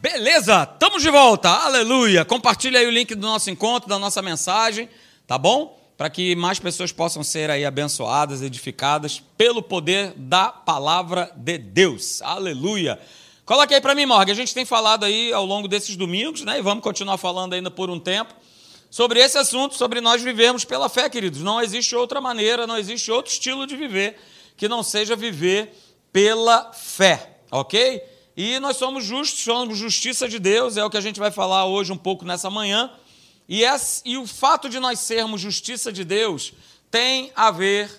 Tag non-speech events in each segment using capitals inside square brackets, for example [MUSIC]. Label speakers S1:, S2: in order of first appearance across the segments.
S1: Beleza, estamos de volta, aleluia. Compartilha aí o link do nosso encontro, da nossa mensagem, tá bom? Para que mais pessoas possam ser aí abençoadas, edificadas pelo poder da palavra de Deus, aleluia. Coloque aí para mim, Morgan, a gente tem falado aí ao longo desses domingos, né? E vamos continuar falando ainda por um tempo sobre esse assunto, sobre nós vivermos pela fé, queridos. Não existe outra maneira, não existe outro estilo de viver que não seja viver pela fé, ok? E nós somos justos, somos justiça de Deus, é o que a gente vai falar hoje um pouco nessa manhã. E, esse, e o fato de nós sermos justiça de Deus tem a ver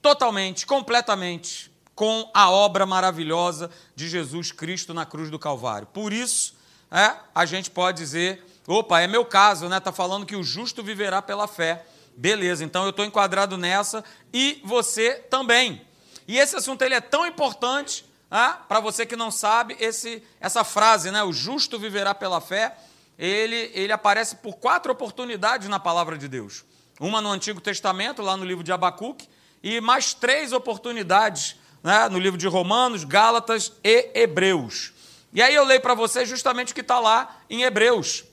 S1: totalmente, completamente com a obra maravilhosa de Jesus Cristo na cruz do Calvário. Por isso, é, a gente pode dizer, opa, é meu caso, né? Está falando que o justo viverá pela fé. Beleza, então eu estou enquadrado nessa e você também. E esse assunto ele é tão importante ah, Para você que não sabe, esse, essa frase, né, o justo viverá pela fé, ele, ele aparece por quatro oportunidades na palavra de Deus. Uma no Antigo Testamento, lá no livro de Abacuque, e mais três oportunidades né, no livro de Romanos, Gálatas e Hebreus. E aí eu leio para você justamente o que está lá em Hebreus,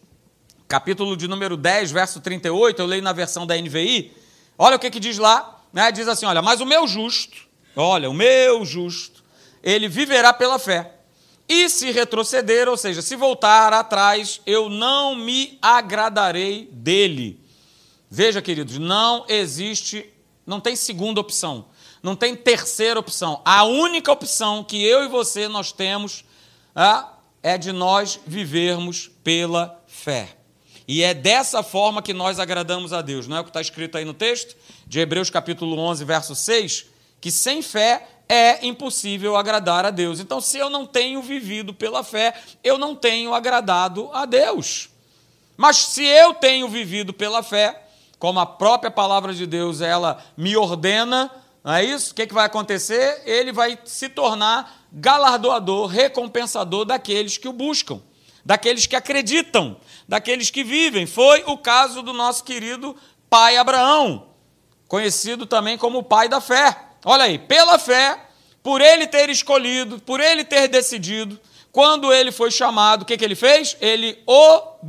S1: capítulo de número 10, verso 38, eu leio na versão da NVI. Olha o que, que diz lá, né? diz assim: olha, mas o meu justo, olha, o meu justo, ele viverá pela fé. E se retroceder, ou seja, se voltar atrás, eu não me agradarei dele. Veja, queridos, não existe, não tem segunda opção, não tem terceira opção. A única opção que eu e você nós temos ah, é de nós vivermos pela fé. E é dessa forma que nós agradamos a Deus. Não é o que está escrito aí no texto de Hebreus capítulo 11, verso 6? Que sem fé é impossível agradar a Deus. Então, se eu não tenho vivido pela fé, eu não tenho agradado a Deus. Mas se eu tenho vivido pela fé, como a própria palavra de Deus ela me ordena, não é isso? O que, que vai acontecer? Ele vai se tornar galardoador, recompensador daqueles que o buscam, daqueles que acreditam, daqueles que vivem. Foi o caso do nosso querido pai Abraão, conhecido também como o pai da fé. Olha aí, pela fé, por ele ter escolhido, por ele ter decidido, quando ele foi chamado, o que, que ele fez? Ele obedeceu.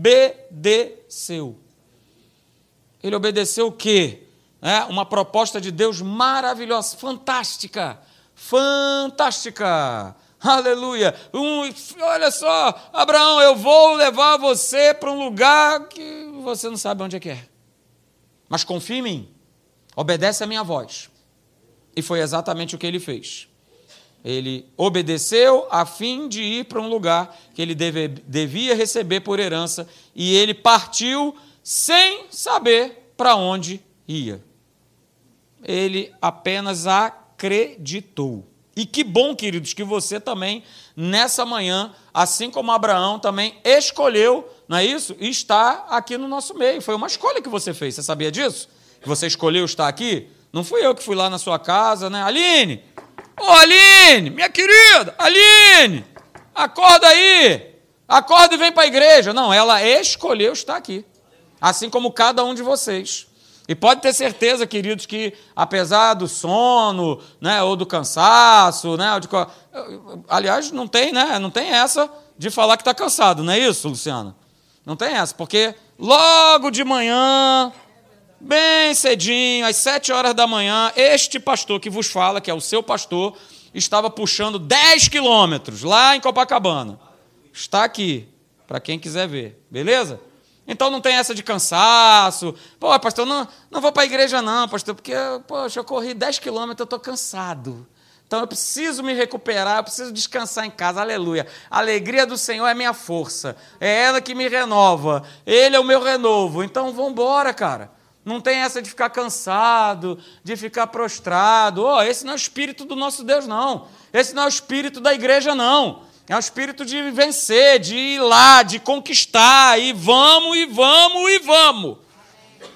S1: Ele obedeceu o quê? É uma proposta de Deus maravilhosa, fantástica, fantástica. Aleluia. Um, olha só, Abraão, eu vou levar você para um lugar que você não sabe onde é que é. Mas confia em mim. Obedece a minha voz. E foi exatamente o que ele fez. Ele obedeceu a fim de ir para um lugar que ele deve, devia receber por herança e ele partiu sem saber para onde ia. Ele apenas acreditou. E que bom, queridos, que você também, nessa manhã, assim como Abraão, também escolheu, não é isso? Está aqui no nosso meio. Foi uma escolha que você fez. Você sabia disso? Você escolheu estar aqui? Não fui eu que fui lá na sua casa, né? Aline! Ô, Aline! Minha querida! Aline! Acorda aí! Acorda e vem para a igreja. Não, ela escolheu estar aqui. Assim como cada um de vocês. E pode ter certeza, queridos, que apesar do sono, né, ou do cansaço, né, de... aliás, não tem, né, não tem essa de falar que está cansado, não é isso, Luciana? Não tem essa, porque logo de manhã bem cedinho, às sete horas da manhã, este pastor que vos fala, que é o seu pastor, estava puxando 10 quilômetros lá em Copacabana. Está aqui, para quem quiser ver, beleza? Então não tem essa de cansaço. Pô, pastor, não, não vou para a igreja não, pastor, porque, poxa, eu corri 10 quilômetros, eu estou cansado. Então eu preciso me recuperar, eu preciso descansar em casa. Aleluia. A alegria do Senhor é minha força. É ela que me renova. Ele é o meu renovo. Então vamos embora, cara. Não tem essa de ficar cansado, de ficar prostrado. Oh, esse não é o espírito do nosso Deus, não. Esse não é o espírito da igreja, não. É o espírito de vencer, de ir lá, de conquistar. E vamos, e vamos, e vamos.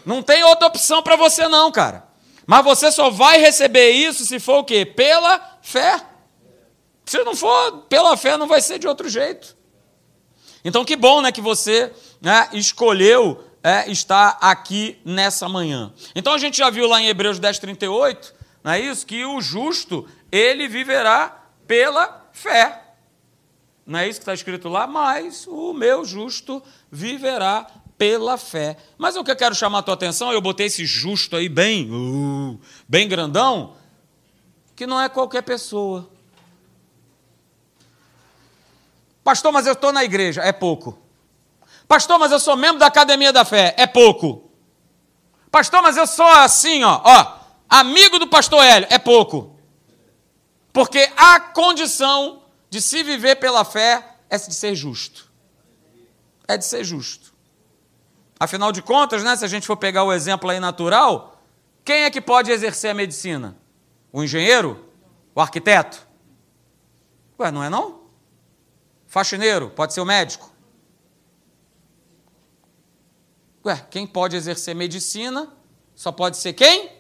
S1: Não tem outra opção para você, não, cara. Mas você só vai receber isso se for o quê? Pela fé. Se não for pela fé, não vai ser de outro jeito. Então, que bom né, que você né, escolheu é, está aqui nessa manhã. Então a gente já viu lá em Hebreus 10, 38, não é isso? Que o justo, ele viverá pela fé. Não é isso que está escrito lá? Mas o meu justo viverá pela fé. Mas o que eu quero chamar a tua atenção, eu botei esse justo aí bem, uh, bem grandão, que não é qualquer pessoa. Pastor, mas eu estou na igreja. É pouco. Pastor, mas eu sou membro da academia da fé. É pouco. Pastor, mas eu sou assim, ó, ó, amigo do pastor Hélio. É pouco. Porque a condição de se viver pela fé é de ser justo. É de ser justo. Afinal de contas, né, se a gente for pegar o exemplo aí natural, quem é que pode exercer a medicina? O engenheiro? O arquiteto? Ué, não é não? Faxineiro, pode ser o médico. Ué, quem pode exercer medicina só pode ser quem?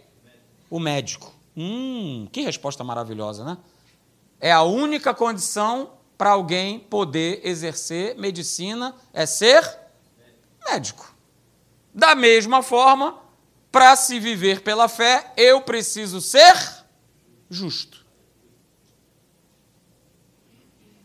S1: O médico. Hum, que resposta maravilhosa, né? É a única condição para alguém poder exercer medicina é ser médico. Da mesma forma, para se viver pela fé, eu preciso ser justo.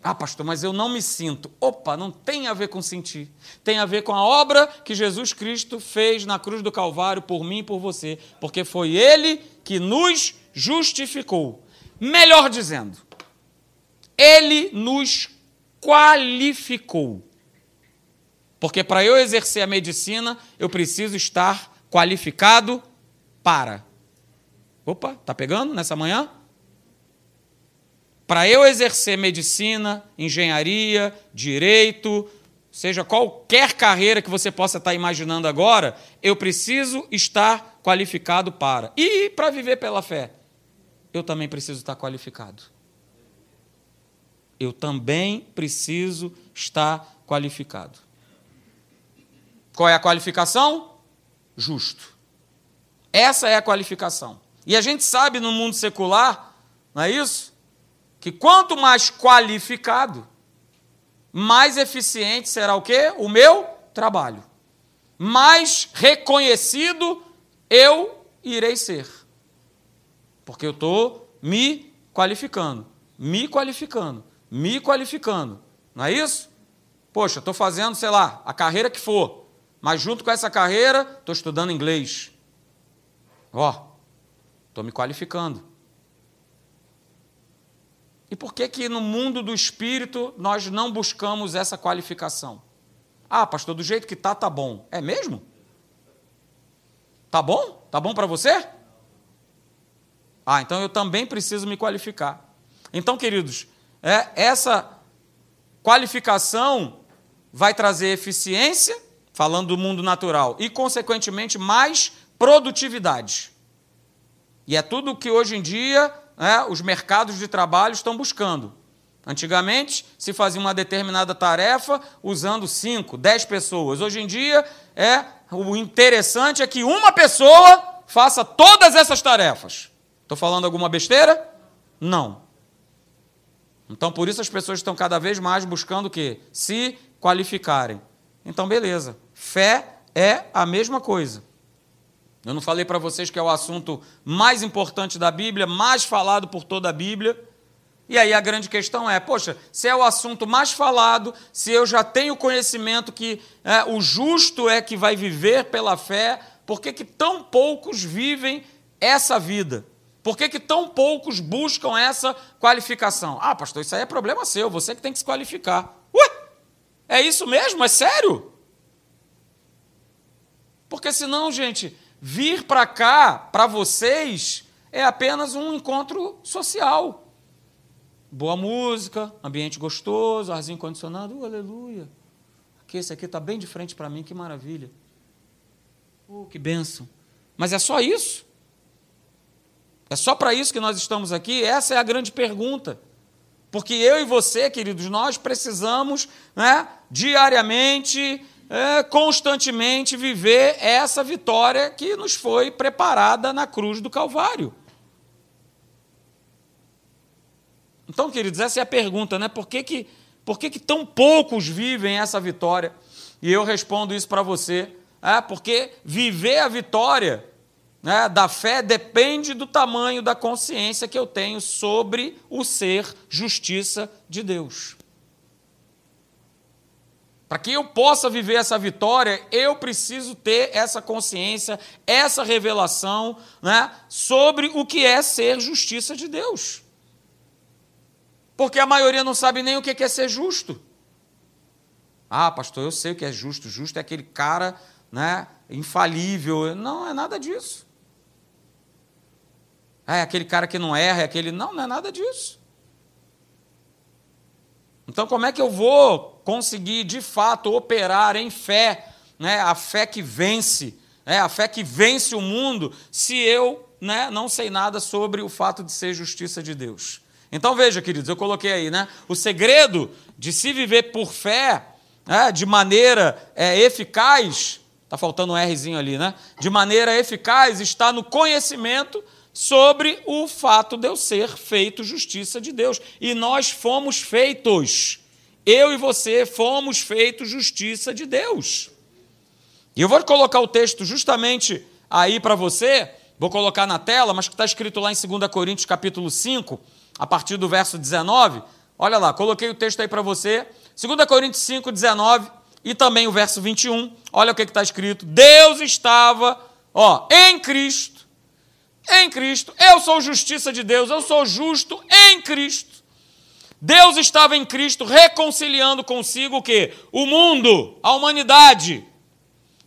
S1: Ah, pastor, mas eu não me sinto. Opa, não tem a ver com sentir. Tem a ver com a obra que Jesus Cristo fez na cruz do Calvário por mim e por você. Porque foi Ele que nos justificou. Melhor dizendo, Ele nos qualificou. Porque para eu exercer a medicina, eu preciso estar qualificado para. Opa, tá pegando nessa manhã? Para eu exercer medicina, engenharia, direito, seja qualquer carreira que você possa estar imaginando agora, eu preciso estar qualificado para. E para viver pela fé, eu também preciso estar qualificado. Eu também preciso estar qualificado. Qual é a qualificação? Justo. Essa é a qualificação. E a gente sabe no mundo secular, não é isso? Que quanto mais qualificado, mais eficiente será o quê? O meu trabalho. Mais reconhecido eu irei ser. Porque eu estou me qualificando, me qualificando, me qualificando. Não é isso? Poxa, estou fazendo, sei lá, a carreira que for, mas junto com essa carreira, estou estudando inglês. Ó, estou me qualificando. E por que que no mundo do espírito nós não buscamos essa qualificação? Ah, pastor, do jeito que tá tá bom. É mesmo? Tá bom? Tá bom para você? Ah, então eu também preciso me qualificar. Então, queridos, é, essa qualificação vai trazer eficiência, falando do mundo natural, e, consequentemente, mais produtividade. E é tudo que hoje em dia né, os mercados de trabalho estão buscando. Antigamente, se fazia uma determinada tarefa usando 5, 10 pessoas. Hoje em dia, é o interessante é que uma pessoa faça todas essas tarefas. Estou falando alguma besteira? Não. Então, por isso as pessoas estão cada vez mais buscando o quê? Se qualificarem. Então, beleza. Fé é a mesma coisa. Eu não falei para vocês que é o assunto mais importante da Bíblia, mais falado por toda a Bíblia. E aí a grande questão é: poxa, se é o assunto mais falado, se eu já tenho conhecimento que é, o justo é que vai viver pela fé, por que, que tão poucos vivem essa vida? Por que, que tão poucos buscam essa qualificação? Ah, pastor, isso aí é problema seu, você que tem que se qualificar. Ué, é isso mesmo? É sério? Porque senão, gente, vir para cá, para vocês, é apenas um encontro social. Boa música, ambiente gostoso, arzinho condicionado, uh, aleluia. Aqui, esse aqui está bem de frente para mim, que maravilha. Oh, que bênção. Mas é só isso? É só para isso que nós estamos aqui? Essa é a grande pergunta. Porque eu e você, queridos, nós precisamos né, diariamente é, constantemente viver essa vitória que nos foi preparada na cruz do Calvário. Então, queridos, essa é a pergunta, né? Por que, que, por que, que tão poucos vivem essa vitória? E eu respondo isso para você. É, porque viver a vitória né, da fé depende do tamanho da consciência que eu tenho sobre o ser justiça de Deus. Para que eu possa viver essa vitória, eu preciso ter essa consciência, essa revelação né, sobre o que é ser justiça de Deus. Porque a maioria não sabe nem o que é ser justo. Ah, pastor, eu sei o que é justo. Justo é aquele cara né, infalível. Não é nada disso. É aquele cara que não erra, é aquele. Não, não é nada disso. Então, como é que eu vou conseguir de fato operar em fé, né, a fé que vence, né, a fé que vence o mundo, se eu né, não sei nada sobre o fato de ser justiça de Deus? Então veja, queridos, eu coloquei aí, né? O segredo de se viver por fé, né, de maneira é, eficaz, está faltando um Rzinho ali, né? De maneira eficaz está no conhecimento sobre o fato de eu ser feito justiça de Deus. E nós fomos feitos, eu e você fomos feitos justiça de Deus. E eu vou colocar o texto justamente aí para você, vou colocar na tela, mas que está escrito lá em 2 Coríntios capítulo 5, a partir do verso 19. Olha lá, coloquei o texto aí para você. 2 Coríntios 5, 19 e também o verso 21. Olha o que está escrito. Deus estava ó, em Cristo em Cristo. Eu sou justiça de Deus, eu sou justo em Cristo. Deus estava em Cristo reconciliando consigo o quê? O mundo, a humanidade.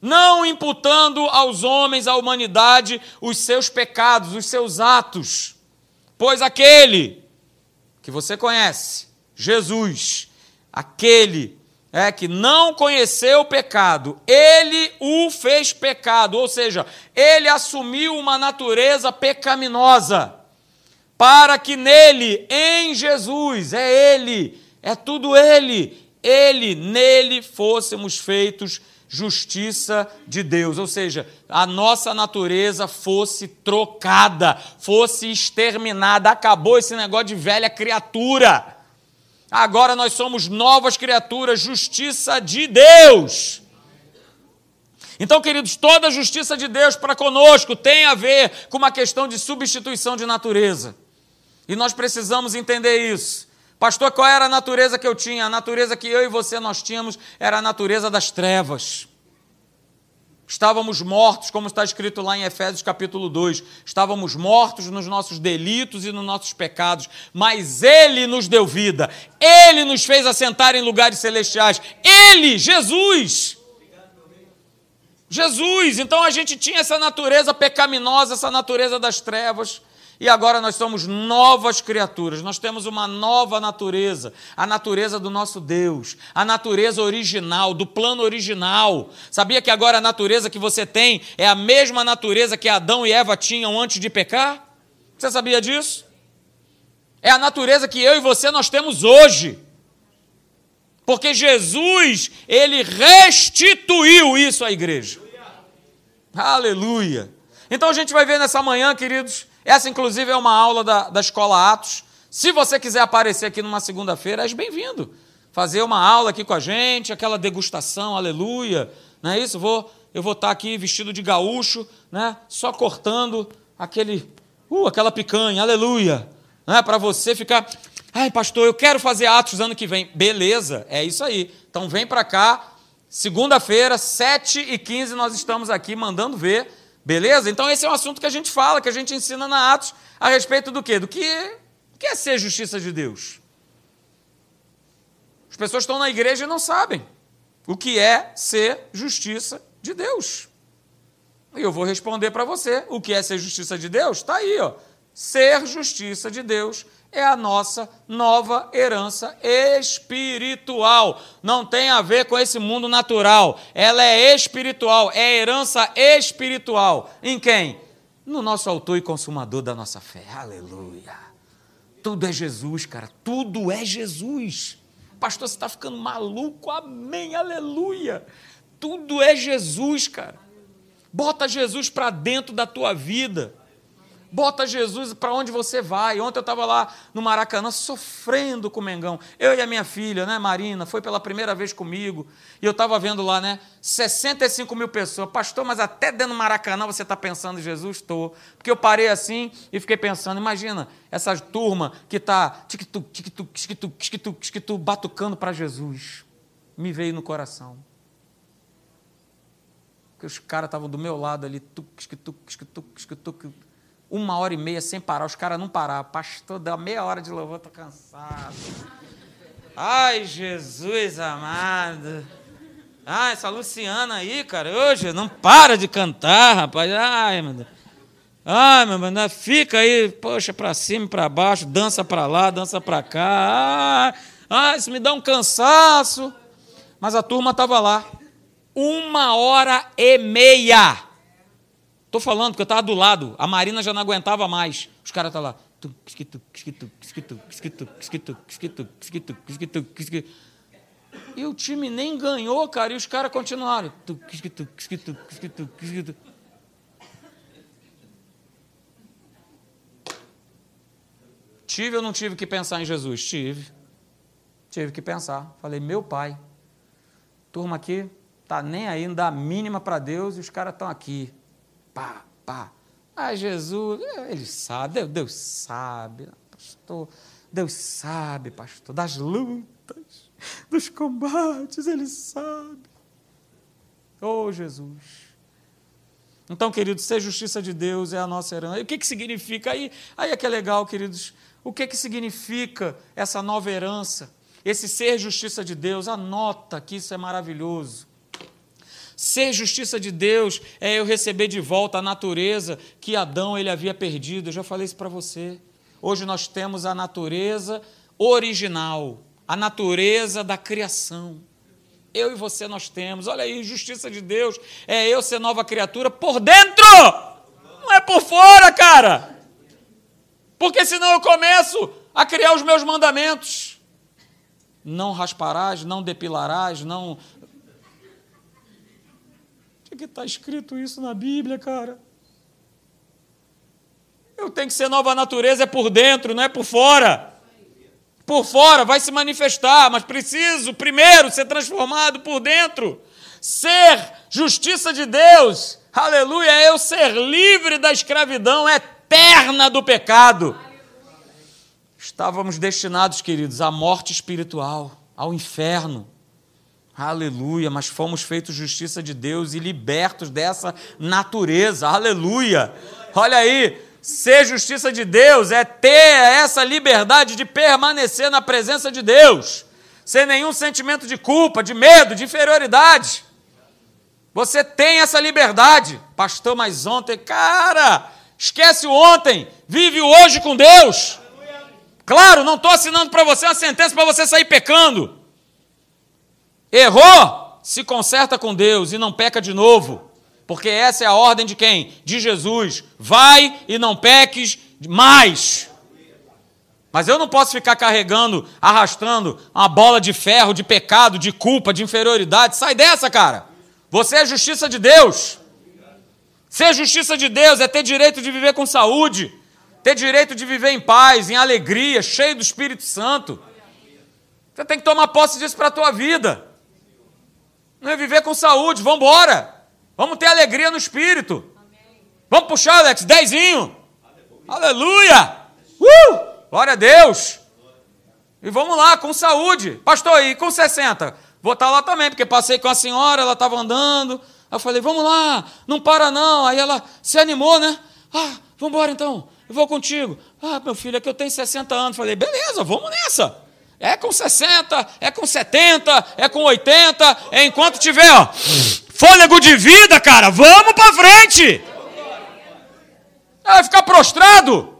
S1: Não imputando aos homens, à humanidade, os seus pecados, os seus atos. Pois aquele que você conhece, Jesus, aquele é que não conheceu o pecado, ele o fez pecado, ou seja, ele assumiu uma natureza pecaminosa, para que nele, em Jesus, é ele, é tudo ele, ele, nele fôssemos feitos justiça de Deus, ou seja, a nossa natureza fosse trocada, fosse exterminada, acabou esse negócio de velha criatura. Agora nós somos novas criaturas, justiça de Deus. Então, queridos, toda a justiça de Deus para conosco tem a ver com uma questão de substituição de natureza. E nós precisamos entender isso. Pastor, qual era a natureza que eu tinha? A natureza que eu e você nós tínhamos era a natureza das trevas. Estávamos mortos, como está escrito lá em Efésios capítulo 2. Estávamos mortos nos nossos delitos e nos nossos pecados, mas Ele nos deu vida. Ele nos fez assentar em lugares celestiais. Ele, Jesus. Jesus. Então a gente tinha essa natureza pecaminosa, essa natureza das trevas e agora nós somos novas criaturas, nós temos uma nova natureza, a natureza do nosso Deus, a natureza original, do plano original. Sabia que agora a natureza que você tem é a mesma natureza que Adão e Eva tinham antes de pecar? Você sabia disso? É a natureza que eu e você nós temos hoje. Porque Jesus, ele restituiu isso à igreja. Aleluia. Então a gente vai ver nessa manhã, queridos, essa, inclusive, é uma aula da, da Escola Atos. Se você quiser aparecer aqui numa segunda-feira, és bem-vindo. Fazer uma aula aqui com a gente, aquela degustação, aleluia. Não é isso? Vou, eu vou estar aqui vestido de gaúcho, né? só cortando aquele, uh, aquela picanha, aleluia. Né? Para você ficar, ai, pastor, eu quero fazer Atos ano que vem. Beleza, é isso aí. Então vem para cá, segunda-feira, 7h15, nós estamos aqui mandando ver Beleza? Então esse é um assunto que a gente fala, que a gente ensina na Atos a respeito do quê? Do que, que é ser justiça de Deus. As pessoas estão na igreja e não sabem o que é ser justiça de Deus. E eu vou responder para você: o que é ser justiça de Deus? Está aí, ó. Ser justiça de Deus é a nossa nova herança espiritual. Não tem a ver com esse mundo natural. Ela é espiritual, é herança espiritual. Em quem? No nosso autor e consumador da nossa fé. Aleluia. Tudo é Jesus, cara. Tudo é Jesus. Pastor, você está ficando maluco? Amém, aleluia. Tudo é Jesus, cara. Bota Jesus para dentro da tua vida. Bota Jesus para onde você vai. Ontem eu estava lá no Maracanã sofrendo com o Mengão. Eu e a minha filha, né, Marina, foi pela primeira vez comigo. E eu estava vendo lá, né, 65 mil pessoas. Pastor, mas até dentro do Maracanã você está pensando em Jesus? Estou. Porque eu parei assim e fiquei pensando, imagina essa turma que está tic-tuc, tic-tuc, tic-tuc, tic-tuc, tic-tuc, batucando para Jesus. me veio no coração. Que os caras estavam do meu lado ali, tuc, tuc, tuc, tuc, uma hora e meia sem parar, os caras não pararam. Pastor, deu meia hora de louvor, tô cansado. Ai, Jesus amado. Ah, essa Luciana aí, cara, hoje não para de cantar, rapaz. Ai, meu Deus. Ai, meu Deus, fica aí, poxa, para cima, para baixo, dança para lá, dança para cá. Ah, isso me dá um cansaço. Mas a turma estava lá. Uma hora e meia. Estou falando que eu estava do lado. A Marina já não aguentava mais. Os caras tá lá. E o time nem ganhou, cara, e os caras continuaram. Tive ou não tive que pensar em Jesus? Tive. Tive que pensar. Falei, meu pai, turma aqui tá nem aí, não dá a mínima para Deus e os caras estão aqui. Pá, pá. Ah, Jesus, ele sabe, Deus, Deus sabe, pastor. Deus sabe, pastor, das lutas dos combates, Ele sabe. Oh, Jesus. Então, queridos, ser justiça de Deus é a nossa herança. E o que, que significa? Aí, aí é que é legal, queridos. O que, que significa essa nova herança? Esse ser justiça de Deus, anota que isso é maravilhoso. Ser justiça de Deus é eu receber de volta a natureza que Adão ele havia perdido. Eu já falei isso para você. Hoje nós temos a natureza original a natureza da criação. Eu e você nós temos. Olha aí, justiça de Deus é eu ser nova criatura por dentro, não é por fora, cara. Porque senão eu começo a criar os meus mandamentos. Não rasparás, não depilarás, não. Que está escrito isso na Bíblia, cara? Eu tenho que ser nova natureza é por dentro, não é por fora por fora vai se manifestar, mas preciso primeiro ser transformado por dentro. Ser justiça de Deus, aleluia, é eu ser livre da escravidão eterna do pecado. Estávamos destinados, queridos, à morte espiritual, ao inferno. Aleluia, mas fomos feitos justiça de Deus e libertos dessa natureza. Aleluia. Olha aí, Ser justiça de Deus é ter essa liberdade de permanecer na presença de Deus, sem nenhum sentimento de culpa, de medo, de inferioridade. Você tem essa liberdade. Pastor, mas ontem, cara, esquece o ontem, vive o hoje com Deus. Claro, não estou assinando para você uma sentença para você sair pecando. Errou? Se conserta com Deus e não peca de novo. Porque essa é a ordem de quem? De Jesus. Vai e não peques mais. Mas eu não posso ficar carregando, arrastando uma bola de ferro, de pecado, de culpa, de inferioridade. Sai dessa, cara. Você é justiça de Deus. Ser justiça de Deus é ter direito de viver com saúde, ter direito de viver em paz, em alegria, cheio do Espírito Santo. Você tem que tomar posse disso para a tua vida. Viver com saúde, vamos embora. Vamos ter alegria no espírito. Vamos puxar, Alex, dezinho. Aleluia. Uh! Glória a Deus. E vamos lá, com saúde. Pastor, e com 60? Vou estar lá também, porque passei com a senhora, ela estava andando. Eu falei, vamos lá, não para não. Aí ela se animou, né? Ah, vamos embora então, eu vou contigo. Ah, meu filho, é que eu tenho 60 anos. Falei, beleza, vamos nessa. É com 60, é com 70, é com 80, é enquanto tiver, ó, fôlego de vida, cara, vamos para frente. Vai ficar prostrado?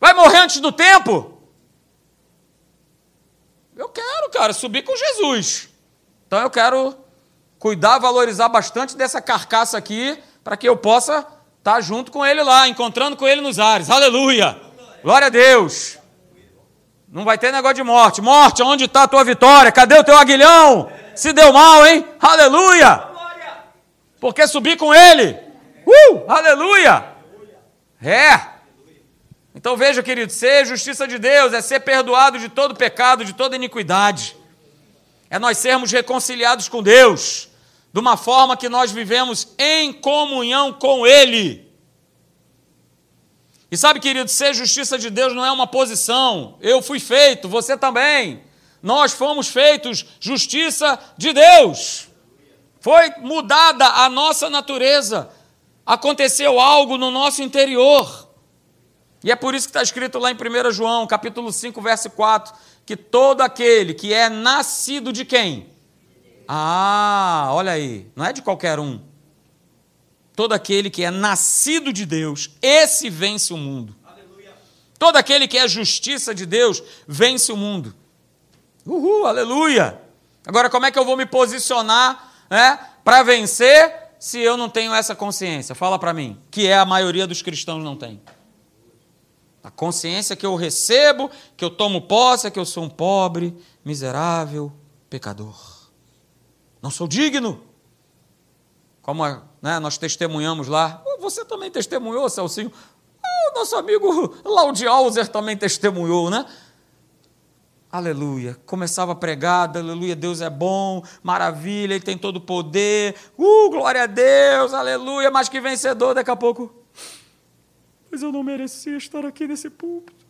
S1: Vai morrer antes do tempo? Eu quero, cara, subir com Jesus. Então eu quero cuidar, valorizar bastante dessa carcaça aqui, para que eu possa estar junto com ele lá, encontrando com ele nos ares. Aleluia! Glória a Deus! Não vai ter negócio de morte. Morte, onde está a tua vitória? Cadê o teu aguilhão? Se deu mal, hein? Aleluia! Porque subir com ele. Uh! Aleluia! É. Então veja, querido, ser justiça de Deus é ser perdoado de todo pecado, de toda iniquidade. É nós sermos reconciliados com Deus, de uma forma que nós vivemos em comunhão com Ele. E sabe, querido, ser justiça de Deus não é uma posição. Eu fui feito, você também. Nós fomos feitos justiça de Deus. Foi mudada a nossa natureza. Aconteceu algo no nosso interior. E é por isso que está escrito lá em 1 João, capítulo 5, verso 4, que todo aquele que é nascido de quem? Ah, olha aí, não é de qualquer um. Todo aquele que é nascido de Deus, esse vence o mundo. Aleluia. Todo aquele que é justiça de Deus, vence o mundo. Uhul, aleluia! Agora, como é que eu vou me posicionar né, para vencer se eu não tenho essa consciência? Fala para mim, que é a maioria dos cristãos não tem. A consciência que eu recebo, que eu tomo posse, é que eu sou um pobre, miserável, pecador. Não sou digno. Como né, nós testemunhamos lá. Você também testemunhou, Celcinho? Ah, o nosso amigo Laudialzer também testemunhou, né? Aleluia. Começava a pregar, aleluia, Deus é bom, maravilha, Ele tem todo o poder, uh, glória a Deus, aleluia, mais que vencedor, daqui a pouco. Mas eu não merecia estar aqui nesse púlpito.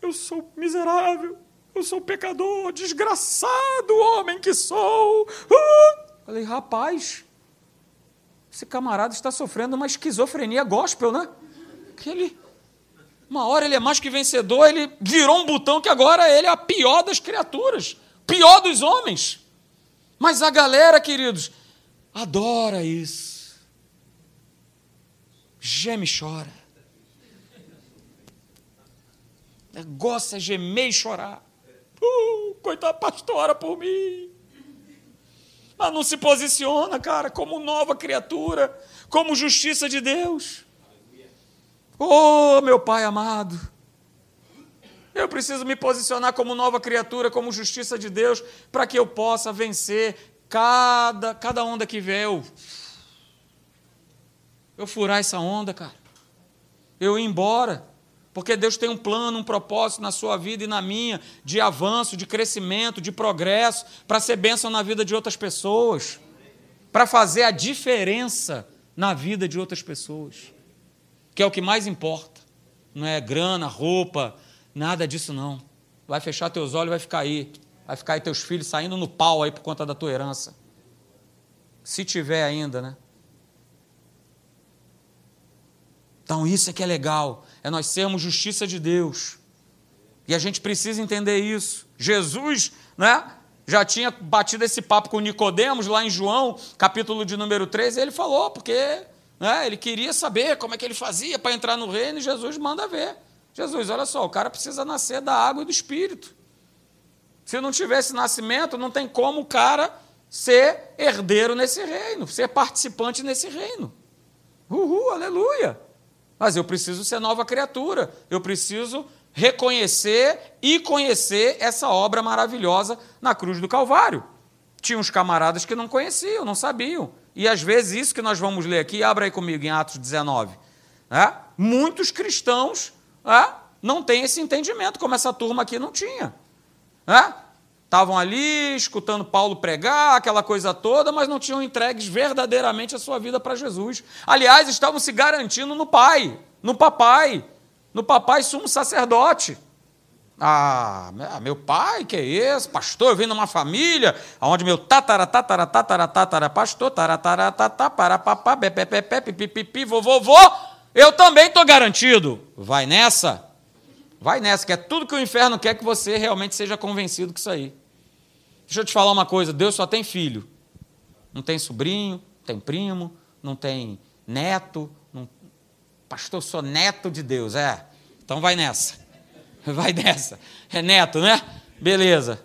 S1: Eu sou miserável, eu sou pecador, desgraçado homem que sou. Uh! Falei, rapaz, esse camarada está sofrendo uma esquizofrenia gospel, né? Que ele uma hora ele é mais que vencedor, ele virou um botão que agora ele é a pior das criaturas, pior dos homens. Mas a galera, queridos, adora isso. Geme e chora. Gosta de gemer e chorar. Uh, coitada, pastora por mim. Mas não se posiciona, cara, como nova criatura, como justiça de Deus. Oh, meu Pai amado, eu preciso me posicionar como nova criatura, como justiça de Deus, para que eu possa vencer cada, cada onda que vier. Eu, eu furar essa onda, cara. Eu ir embora. Porque Deus tem um plano, um propósito na sua vida e na minha, de avanço, de crescimento, de progresso, para ser bênção na vida de outras pessoas, para fazer a diferença na vida de outras pessoas que é o que mais importa. Não é grana, roupa, nada disso não. Vai fechar teus olhos e vai ficar aí. Vai ficar aí teus filhos saindo no pau aí por conta da tua herança. Se tiver ainda, né? Então isso é que é legal, é nós sermos justiça de Deus. E a gente precisa entender isso. Jesus, né? Já tinha batido esse papo com Nicodemos lá em João, capítulo de número 13, e ele falou, porque né? Ele queria saber como é que ele fazia para entrar no reino e Jesus manda ver. Jesus, olha só, o cara precisa nascer da água e do espírito. Se não tivesse nascimento, não tem como o cara ser herdeiro nesse reino, ser participante nesse reino. Uhul, aleluia! Mas eu preciso ser nova criatura, eu preciso reconhecer e conhecer essa obra maravilhosa na cruz do Calvário. Tinha uns camaradas que não conheciam, não sabiam. E às vezes isso que nós vamos ler aqui, abra aí comigo em Atos 19. Né? Muitos cristãos né, não têm esse entendimento, como essa turma aqui não tinha. Né? Estavam ali escutando Paulo pregar, aquela coisa toda, mas não tinham entregues verdadeiramente a sua vida para Jesus. Aliás, estavam se garantindo no Pai, no Papai, no Papai sumo sacerdote. Ah, meu pai, que é esse? Pastor, eu vim numa família onde meu tatara, tatara, tatara, tatara, pastor, taratara, tatá, para, papá, bepepepé, pipipipi, vovô, eu também estou garantido. Vai nessa. Vai nessa, que é tudo que o inferno quer que você realmente seja convencido com isso aí. Deixa eu te falar uma coisa, Deus só tem filho. Não tem sobrinho, não tem primo, não tem neto. Não... Pastor, sou neto de Deus, é. Então vai nessa. [LAUGHS] Vai dessa. É neto, né? Beleza.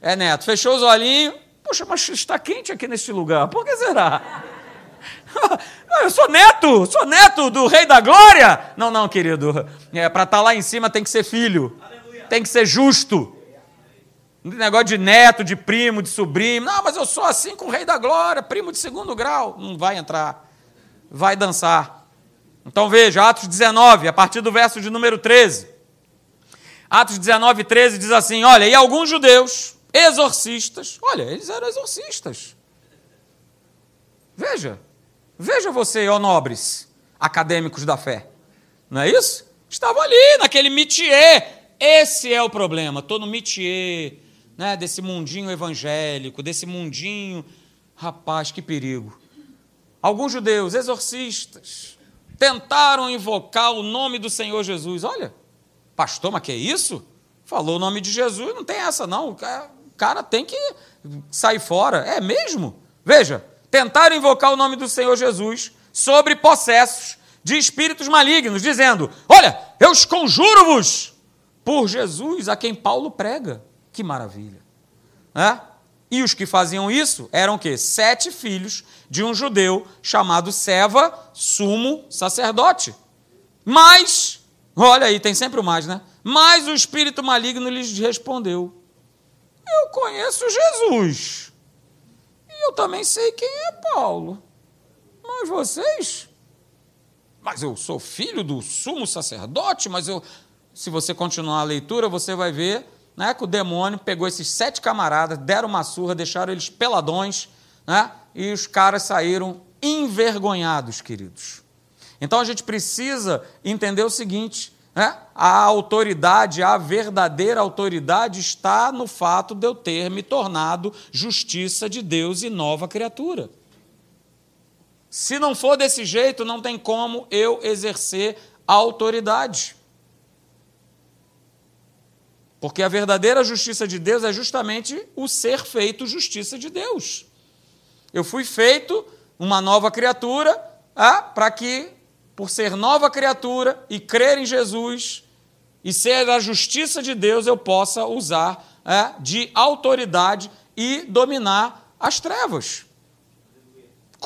S1: É neto. Fechou os olhinhos. Poxa, mas está quente aqui neste lugar. Por que será? [LAUGHS] Eu sou neto, sou neto do Rei da Glória. Não, não, querido. É, Para estar tá lá em cima tem que ser filho. Tem que ser justo. Negócio de neto, de primo, de sobrinho. Não, mas eu sou assim com o Rei da Glória, primo de segundo grau. Não vai entrar. Vai dançar. Então veja, Atos 19, a partir do verso de número 13. Atos 19, 13 diz assim: Olha, e alguns judeus, exorcistas, olha, eles eram exorcistas. Veja, veja você, ó nobres, acadêmicos da fé, não é isso? Estavam ali, naquele métier. Esse é o problema. Estou no métier, né, desse mundinho evangélico, desse mundinho. Rapaz, que perigo. Alguns judeus, exorcistas, tentaram invocar o nome do Senhor Jesus. Olha, pastor, mas que é isso? Falou o nome de Jesus, não tem essa não. O cara tem que sair fora. É mesmo? Veja, tentaram invocar o nome do Senhor Jesus sobre possessos de espíritos malignos, dizendo: Olha, eu os conjuro-vos por Jesus a quem Paulo prega. Que maravilha. É? E os que faziam isso eram o quê? Sete filhos de um judeu chamado Seva, sumo sacerdote. Mas, olha aí, tem sempre o mais, né? Mas o espírito maligno lhes respondeu: Eu conheço Jesus. E eu também sei quem é Paulo. Mas vocês mas eu sou filho do sumo sacerdote, mas eu. Se você continuar a leitura, você vai ver né, que o demônio pegou esses sete camaradas, deram uma surra, deixaram eles peladões, né, e os caras saíram envergonhados, queridos. Então a gente precisa entender o seguinte: né, a autoridade, a verdadeira autoridade está no fato de eu ter me tornado justiça de Deus e nova criatura. Se não for desse jeito, não tem como eu exercer autoridade. Porque a verdadeira justiça de Deus é justamente o ser feito justiça de Deus. Eu fui feito uma nova criatura ah, para que, por ser nova criatura e crer em Jesus e ser a justiça de Deus, eu possa usar ah, de autoridade e dominar as trevas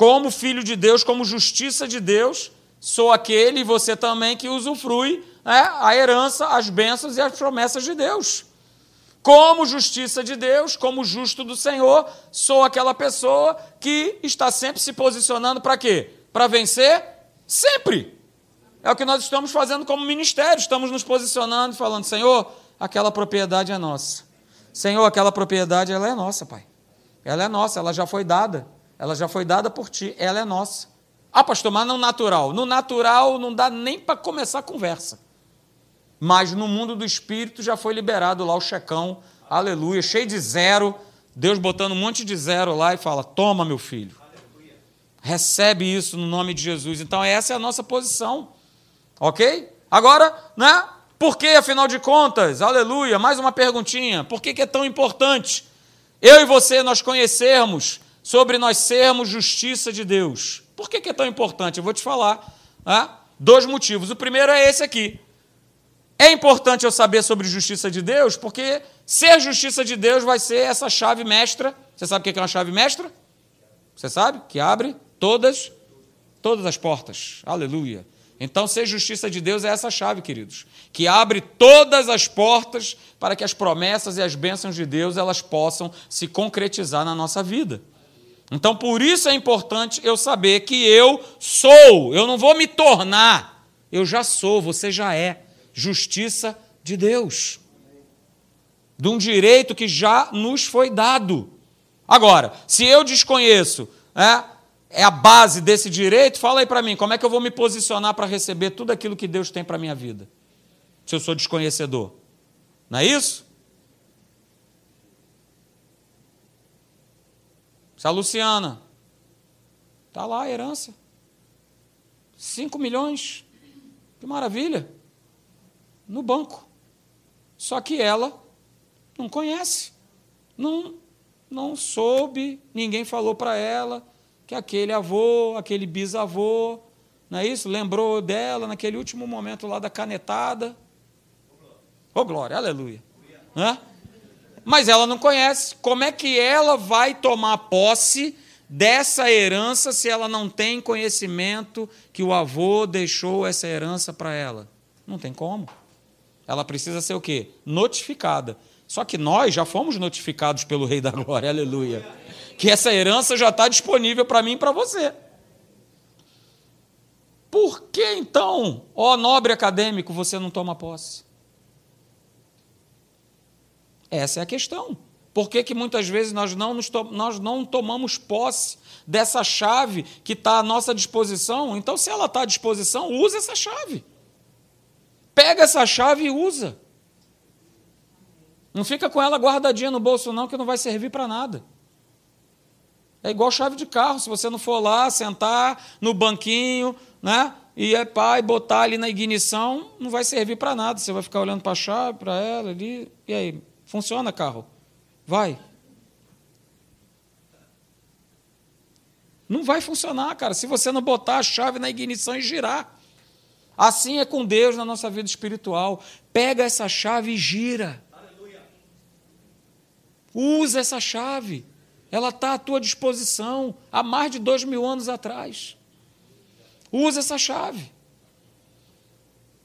S1: como filho de Deus, como justiça de Deus, sou aquele e você também que usufrui né, a herança, as bênçãos e as promessas de Deus. Como justiça de Deus, como justo do Senhor, sou aquela pessoa que está sempre se posicionando para quê? Para vencer sempre. É o que nós estamos fazendo como ministério, estamos nos posicionando e falando: Senhor, aquela propriedade é nossa. Senhor, aquela propriedade ela é nossa, Pai. Ela é nossa, ela já foi dada. Ela já foi dada por ti, ela é nossa. Ah, pastor, mas não natural. No natural não dá nem para começar a conversa. Mas no mundo do espírito já foi liberado lá o checão, aleluia, cheio de zero. Deus botando um monte de zero lá e fala: Toma, meu filho. Recebe isso no nome de Jesus. Então, essa é a nossa posição. Ok? Agora, né? Por que, afinal de contas, aleluia, mais uma perguntinha. Por que, que é tão importante eu e você nós conhecermos sobre nós sermos justiça de Deus. Por que, é tão importante? Eu vou te falar né? dois motivos. O primeiro é esse aqui. É importante eu saber sobre justiça de Deus, porque ser justiça de Deus vai ser essa chave mestra. Você sabe o que é uma chave mestra? Você sabe? Que abre todas, todas as portas. Aleluia. Então, ser justiça de Deus é essa chave, queridos, que abre todas as portas para que as promessas e as bênçãos de Deus elas possam se concretizar na nossa vida. Então, por isso é importante eu saber que eu sou, eu não vou me tornar, eu já sou, você já é. Justiça de Deus. De um direito que já nos foi dado. Agora, se eu desconheço, é, é a base desse direito, fala aí para mim, como é que eu vou me posicionar para receber tudo aquilo que Deus tem para minha vida? Se eu sou desconhecedor. Não é isso? Se a Luciana está lá a herança. 5 milhões. Que maravilha. No banco. Só que ela não conhece. Não, não soube, ninguém falou para ela que aquele avô, aquele bisavô, não é isso? Lembrou dela naquele último momento lá da canetada. Ô oh, glória, aleluia. Né? mas ela não conhece. Como é que ela vai tomar posse dessa herança se ela não tem conhecimento que o avô deixou essa herança para ela? Não tem como. Ela precisa ser o quê? Notificada. Só que nós já fomos notificados pelo Rei da Glória, [LAUGHS] aleluia. Que essa herança já está disponível para mim e para você. Por que então, ó nobre acadêmico, você não toma posse? Essa é a questão. Por que, que muitas vezes nós não, nos to nós não tomamos posse dessa chave que está à nossa disposição? Então, se ela está à disposição, use essa chave. Pega essa chave e usa. Não fica com ela guardadinha no bolso, não, que não vai servir para nada. É igual chave de carro. Se você não for lá, sentar no banquinho, né? E é pai botar ali na ignição, não vai servir para nada. Você vai ficar olhando para a chave, para ela ali. E aí? Funciona carro? Vai. Não vai funcionar, cara, se você não botar a chave na ignição e girar. Assim é com Deus na nossa vida espiritual. Pega essa chave e gira. Usa essa chave. Ela está à tua disposição há mais de dois mil anos atrás. Usa essa chave.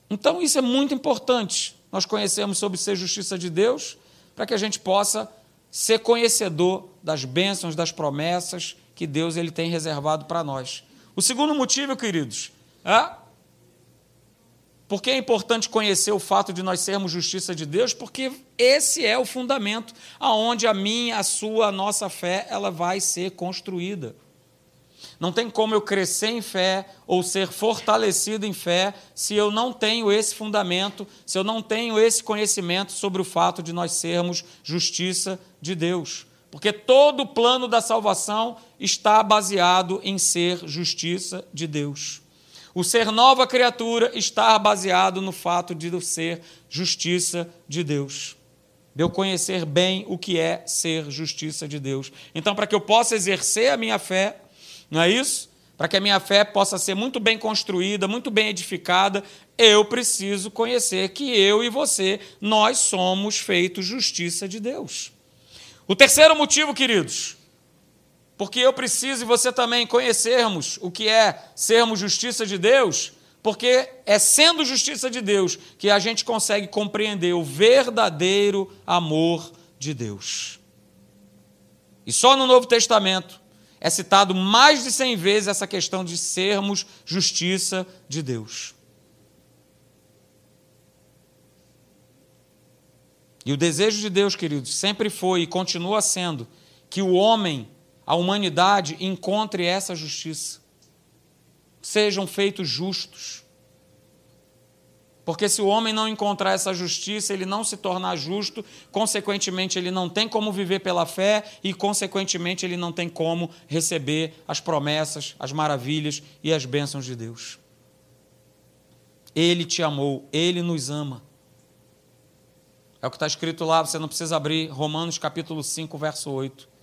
S1: Então, isso é muito importante. Nós conhecemos sobre ser justiça de Deus, para que a gente possa ser conhecedor das bênçãos, das promessas que Deus ele tem reservado para nós. O segundo motivo, queridos, é porque é importante conhecer o fato de nós sermos justiça de Deus, porque esse é o fundamento aonde a minha, a sua, a nossa fé, ela vai ser construída. Não tem como eu crescer em fé ou ser fortalecido em fé se eu não tenho esse fundamento, se eu não tenho esse conhecimento sobre o fato de nós sermos justiça de Deus. Porque todo o plano da salvação está baseado em ser justiça de Deus. O ser nova criatura está baseado no fato de ser justiça de Deus. De eu conhecer bem o que é ser justiça de Deus. Então, para que eu possa exercer a minha fé, não é isso? Para que a minha fé possa ser muito bem construída, muito bem edificada, eu preciso conhecer que eu e você, nós somos feitos justiça de Deus. O terceiro motivo, queridos, porque eu preciso e você também conhecermos o que é sermos justiça de Deus, porque é sendo justiça de Deus que a gente consegue compreender o verdadeiro amor de Deus. E só no Novo Testamento é citado mais de cem vezes essa questão de sermos justiça de Deus. E o desejo de Deus, queridos, sempre foi e continua sendo que o homem, a humanidade, encontre essa justiça. Sejam feitos justos. Porque se o homem não encontrar essa justiça, ele não se tornar justo, consequentemente, ele não tem como viver pela fé e, consequentemente, ele não tem como receber as promessas, as maravilhas e as bênçãos de Deus. Ele te amou, ele nos ama. É o que está escrito lá, você não precisa abrir, Romanos capítulo 5, verso 8.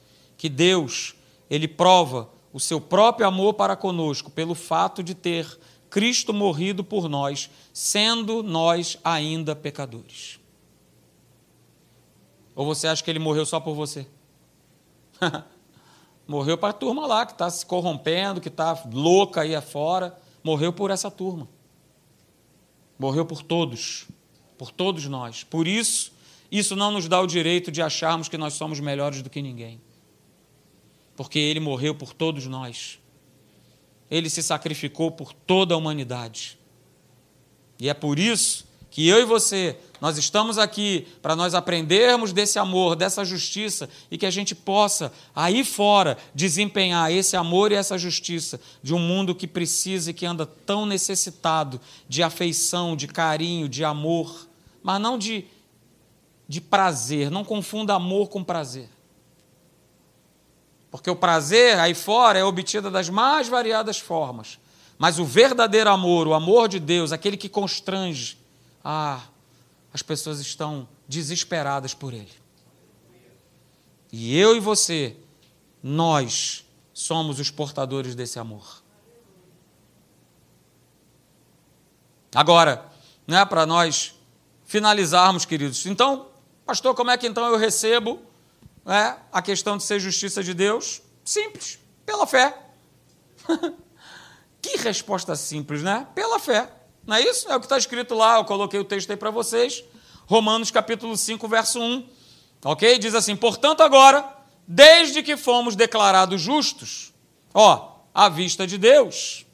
S1: Que Deus, Ele prova o seu próprio amor para conosco pelo fato de ter Cristo morrido por nós, sendo nós ainda pecadores. Ou você acha que ele morreu só por você? [LAUGHS] morreu para a turma lá, que está se corrompendo, que está louca aí afora. Morreu por essa turma. Morreu por todos por todos nós. Por isso, isso não nos dá o direito de acharmos que nós somos melhores do que ninguém. Porque ele morreu por todos nós. Ele se sacrificou por toda a humanidade. E é por isso que eu e você, nós estamos aqui para nós aprendermos desse amor, dessa justiça e que a gente possa, aí fora, desempenhar esse amor e essa justiça de um mundo que precisa e que anda tão necessitado de afeição, de carinho, de amor, mas não de, de prazer. Não confunda amor com prazer. Porque o prazer aí fora é obtido das mais variadas formas. Mas o verdadeiro amor, o amor de Deus, aquele que constrange, ah, as pessoas estão desesperadas por ele. E eu e você, nós somos os portadores desse amor. Agora, não é para nós finalizarmos, queridos. Então, pastor, como é que então eu recebo né, a questão de ser justiça de Deus? Simples, pela fé. [LAUGHS] que resposta simples, né? Pela fé. Não é isso? É o que está escrito lá, eu coloquei o texto aí para vocês. Romanos capítulo 5, verso 1. Ok? Diz assim: Portanto, agora, desde que fomos declarados justos, ó, à vista de Deus,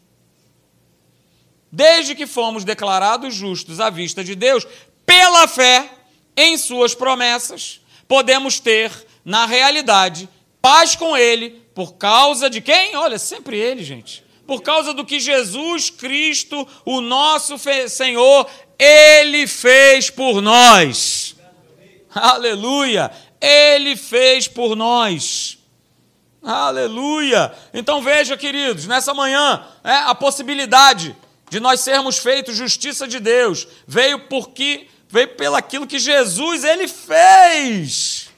S1: desde que fomos declarados justos à vista de Deus, pela fé em Suas promessas, podemos ter, na realidade, paz com Ele, por causa de quem? Olha, sempre Ele, gente. Por causa do que Jesus Cristo, o nosso Senhor, Ele fez por nós. Aleluia! Ele fez por nós. Aleluia! Então veja, queridos, nessa manhã, é, a possibilidade de nós sermos feitos justiça de Deus veio porque veio pelaquilo que Jesus ele fez.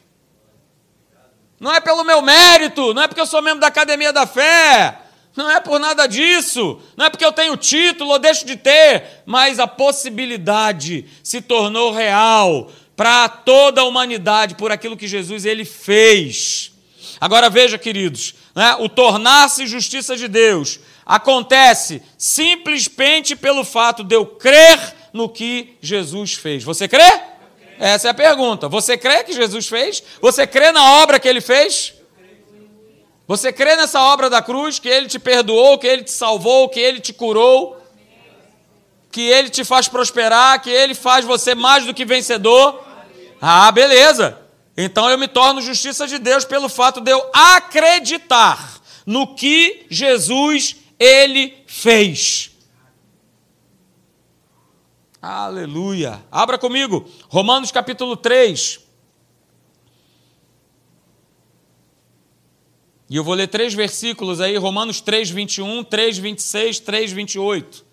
S1: Não é pelo meu mérito, não é porque eu sou membro da academia da fé, não é por nada disso, não é porque eu tenho título ou deixo de ter, mas a possibilidade se tornou real para toda a humanidade por aquilo que Jesus ele fez. Agora veja, queridos, né, o tornar-se justiça de Deus acontece simplesmente pelo fato de eu crer no que Jesus fez. Você crê? Essa é a pergunta. Você crê que Jesus fez? Você crê na obra que ele fez? Você crê nessa obra da cruz, que ele te perdoou, que ele te salvou, que ele te curou, que ele te faz prosperar, que ele faz você mais do que vencedor? Ah, beleza. Então eu me torno justiça de Deus pelo fato de eu acreditar no que Jesus ele fez. Aleluia. Abra comigo, Romanos capítulo 3. E eu vou ler três versículos aí, Romanos 3, 21, 3, 26, 3, 28.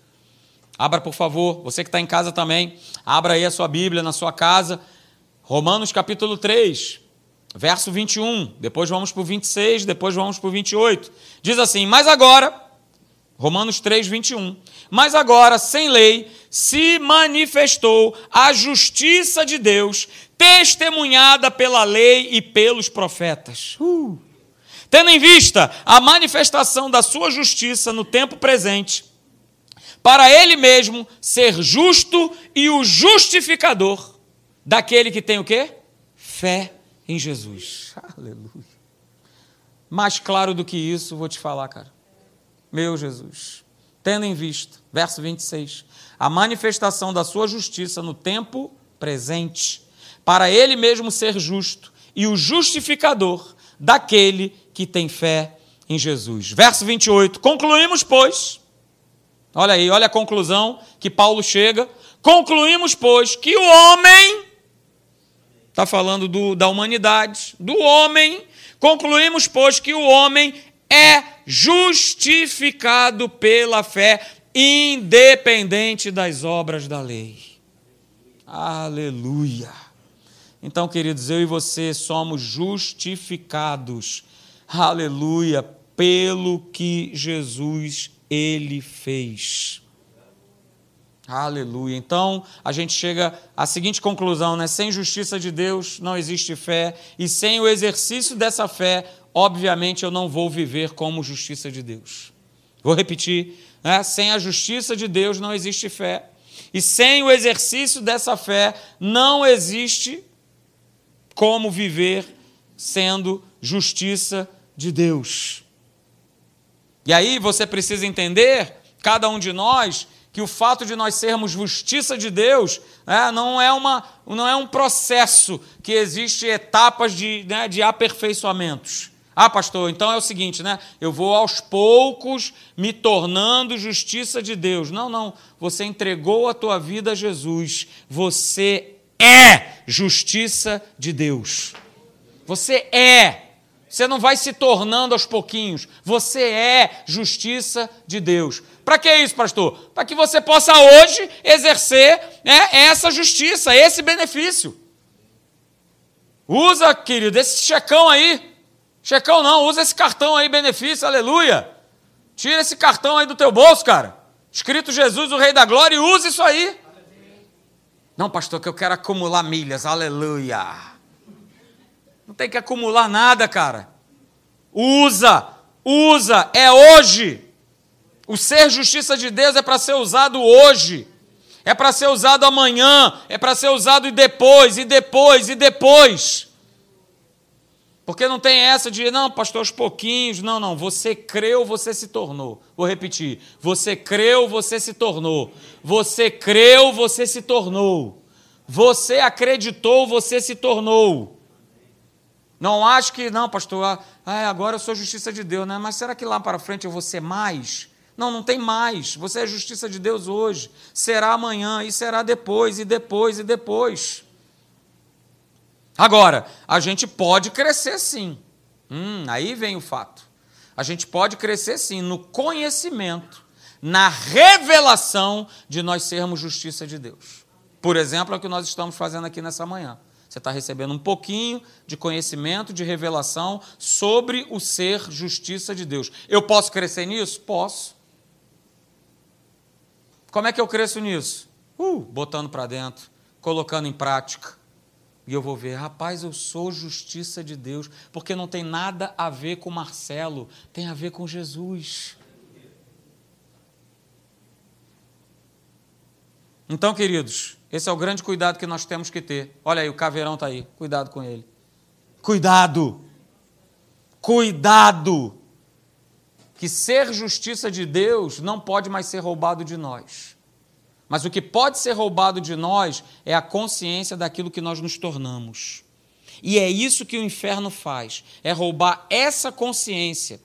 S1: Abra, por favor, você que está em casa também, abra aí a sua Bíblia na sua casa. Romanos capítulo 3, verso 21. Depois vamos para o 26, depois vamos para o 28. Diz assim: Mas agora, Romanos 3, 21. Mas agora, sem lei, se manifestou a justiça de Deus, testemunhada pela lei e pelos profetas. Uh tendo em vista a manifestação da sua justiça no tempo presente, para ele mesmo ser justo e o justificador daquele que tem o quê? Fé em Jesus. Aleluia. Mais claro do que isso, vou te falar, cara. Meu Jesus. Tendo em vista, verso 26, a manifestação da sua justiça no tempo presente, para ele mesmo ser justo e o justificador daquele que tem fé em Jesus. Verso 28. Concluímos, pois, olha aí, olha a conclusão que Paulo chega. Concluímos, pois, que o homem, está falando do, da humanidade, do homem, concluímos, pois, que o homem é justificado pela fé, independente das obras da lei. Aleluia. Então, queridos, eu e você somos justificados aleluia, pelo que Jesus ele fez. Aleluia. Então, a gente chega à seguinte conclusão, né? Sem justiça de Deus não existe fé, e sem o exercício dessa fé, obviamente eu não vou viver como justiça de Deus. Vou repetir, né? Sem a justiça de Deus não existe fé, e sem o exercício dessa fé não existe como viver sendo justiça de Deus. E aí você precisa entender, cada um de nós, que o fato de nós sermos justiça de Deus né, não, é uma, não é um processo que existe etapas de, né, de aperfeiçoamentos. Ah, pastor, então é o seguinte, né? Eu vou aos poucos me tornando justiça de Deus. Não, não. Você entregou a tua vida a Jesus. Você é justiça de Deus. Você é você não vai se tornando aos pouquinhos. Você é justiça de Deus. Para que isso, pastor? Para que você possa hoje exercer né, essa justiça, esse benefício. Usa, querido, esse checão aí. Checão não, usa esse cartão aí, benefício, aleluia. Tira esse cartão aí do teu bolso, cara. Escrito Jesus, o Rei da Glória, e usa isso aí. Não, pastor, que eu quero acumular milhas, aleluia. Não tem que acumular nada, cara. Usa, usa, é hoje. O ser justiça de Deus é para ser usado hoje. É para ser usado amanhã, é para ser usado e depois, e depois, e depois. Porque não tem essa de, não, pastor, aos pouquinhos. Não, não. Você creu, você se tornou. Vou repetir. Você creu, você se tornou. Você creu, você se tornou. Você acreditou, você se tornou. Não acho que, não, pastor, ah, agora eu sou justiça de Deus, né? Mas será que lá para frente eu vou ser mais? Não, não tem mais. Você é justiça de Deus hoje. Será amanhã, e será depois, e depois, e depois. Agora, a gente pode crescer sim. Hum, aí vem o fato. A gente pode crescer sim no conhecimento, na revelação de nós sermos justiça de Deus. Por exemplo, é o que nós estamos fazendo aqui nessa manhã. Você está recebendo um pouquinho de conhecimento, de revelação sobre o ser justiça de Deus. Eu posso crescer nisso? Posso. Como é que eu cresço nisso? Uh, botando para dentro, colocando em prática. E eu vou ver, rapaz, eu sou justiça de Deus, porque não tem nada a ver com Marcelo, tem a ver com Jesus. Então, queridos, esse é o grande cuidado que nós temos que ter. Olha aí, o caveirão está aí. Cuidado com ele. Cuidado! Cuidado! Que ser justiça de Deus não pode mais ser roubado de nós. Mas o que pode ser roubado de nós é a consciência daquilo que nós nos tornamos. E é isso que o inferno faz: é roubar essa consciência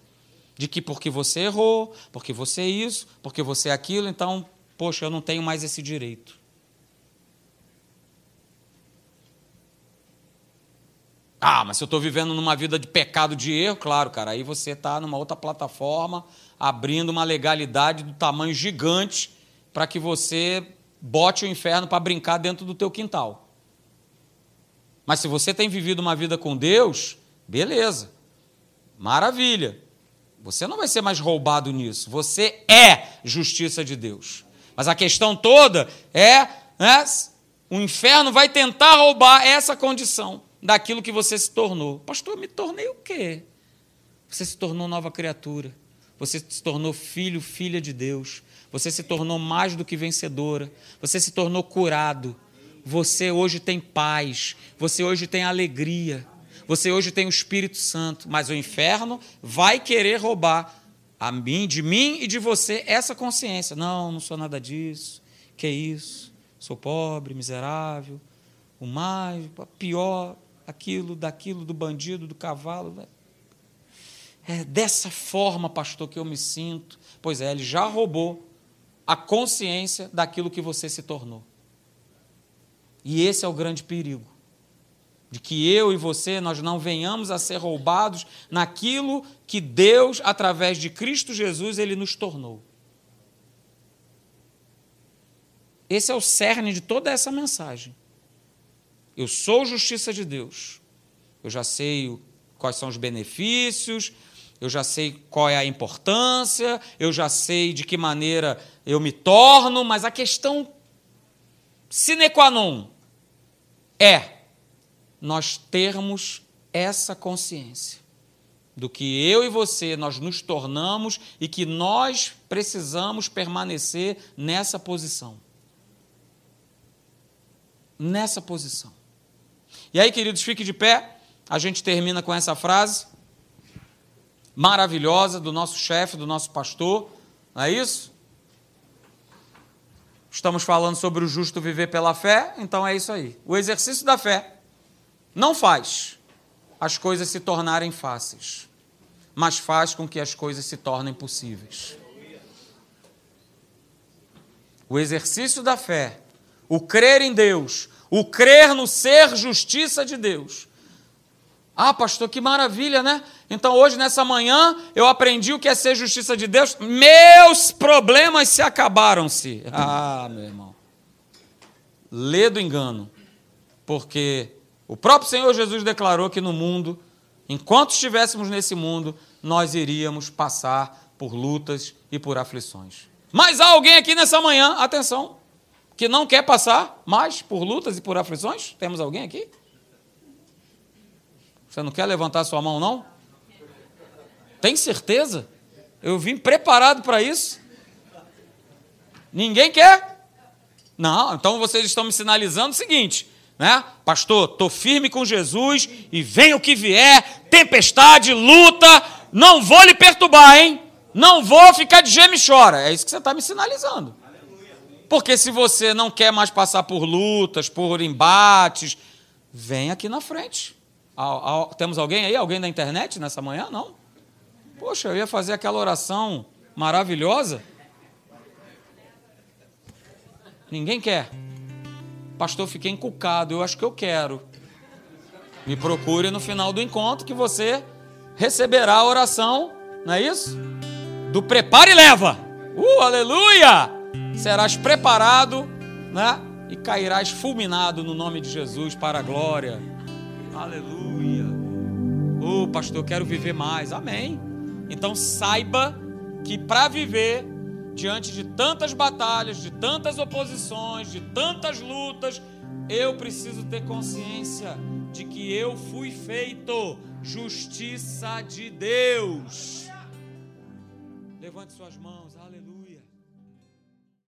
S1: de que porque você errou, porque você é isso, porque você é aquilo, então, poxa, eu não tenho mais esse direito. Ah, mas se eu estou vivendo numa vida de pecado, de erro, claro, cara, aí você está numa outra plataforma, abrindo uma legalidade do tamanho gigante para que você bote o inferno para brincar dentro do teu quintal. Mas se você tem vivido uma vida com Deus, beleza, maravilha. Você não vai ser mais roubado nisso. Você é justiça de Deus. Mas a questão toda é, né, o inferno vai tentar roubar essa condição daquilo que você se tornou. Pastor, me tornei o quê? Você se tornou nova criatura. Você se tornou filho, filha de Deus. Você se tornou mais do que vencedora. Você se tornou curado. Você hoje tem paz. Você hoje tem alegria. Você hoje tem o Espírito Santo. Mas o inferno vai querer roubar a mim, de mim e de você essa consciência. Não, não sou nada disso. Que isso? Sou pobre, miserável, o mais, pior aquilo, daquilo, do bandido, do cavalo. Né? É dessa forma, pastor, que eu me sinto. Pois é, ele já roubou a consciência daquilo que você se tornou. E esse é o grande perigo. De que eu e você, nós não venhamos a ser roubados naquilo que Deus, através de Cristo Jesus, ele nos tornou. Esse é o cerne de toda essa mensagem. Eu sou justiça de Deus. Eu já sei quais são os benefícios, eu já sei qual é a importância, eu já sei de que maneira eu me torno, mas a questão sine qua non é nós termos essa consciência do que eu e você nós nos tornamos e que nós precisamos permanecer nessa posição. Nessa posição. E aí, queridos, fique de pé. A gente termina com essa frase maravilhosa do nosso chefe, do nosso pastor. Não é isso? Estamos falando sobre o justo viver pela fé, então é isso aí. O exercício da fé não faz as coisas se tornarem fáceis, mas faz com que as coisas se tornem possíveis. O exercício da fé, o crer em Deus, o crer no ser justiça de Deus. Ah, pastor, que maravilha, né? Então hoje, nessa manhã, eu aprendi o que é ser justiça de Deus. Meus problemas se acabaram-se. Ah, meu irmão. Lê do engano. Porque o próprio Senhor Jesus declarou que no mundo, enquanto estivéssemos nesse mundo, nós iríamos passar por lutas e por aflições. Mas há alguém aqui nessa manhã, atenção, que não quer passar mais por lutas e por aflições? Temos alguém aqui? Você não quer levantar sua mão, não? Tem certeza? Eu vim preparado para isso. Ninguém quer? Não, então vocês estão me sinalizando o seguinte, né? Pastor, estou firme com Jesus e vem o que vier, tempestade, luta, não vou lhe perturbar, hein? Não vou ficar de geme e chora. É isso que você está me sinalizando. Porque se você não quer mais passar por lutas, por embates, vem aqui na frente. Temos alguém aí? Alguém da internet nessa manhã? Não? Poxa, eu ia fazer aquela oração maravilhosa. Ninguém quer. Pastor, fiquei encucado. Eu acho que eu quero. Me procure no final do encontro que você receberá a oração, não é isso? Do prepara e leva. Uh, aleluia! Serás preparado, né? E cairás fulminado no nome de Jesus para a glória. Aleluia. Oh, pastor, eu quero viver mais. Amém. Então saiba que para viver diante de tantas batalhas, de tantas oposições, de tantas lutas, eu preciso ter consciência de que eu fui feito justiça de Deus. Levante suas mãos.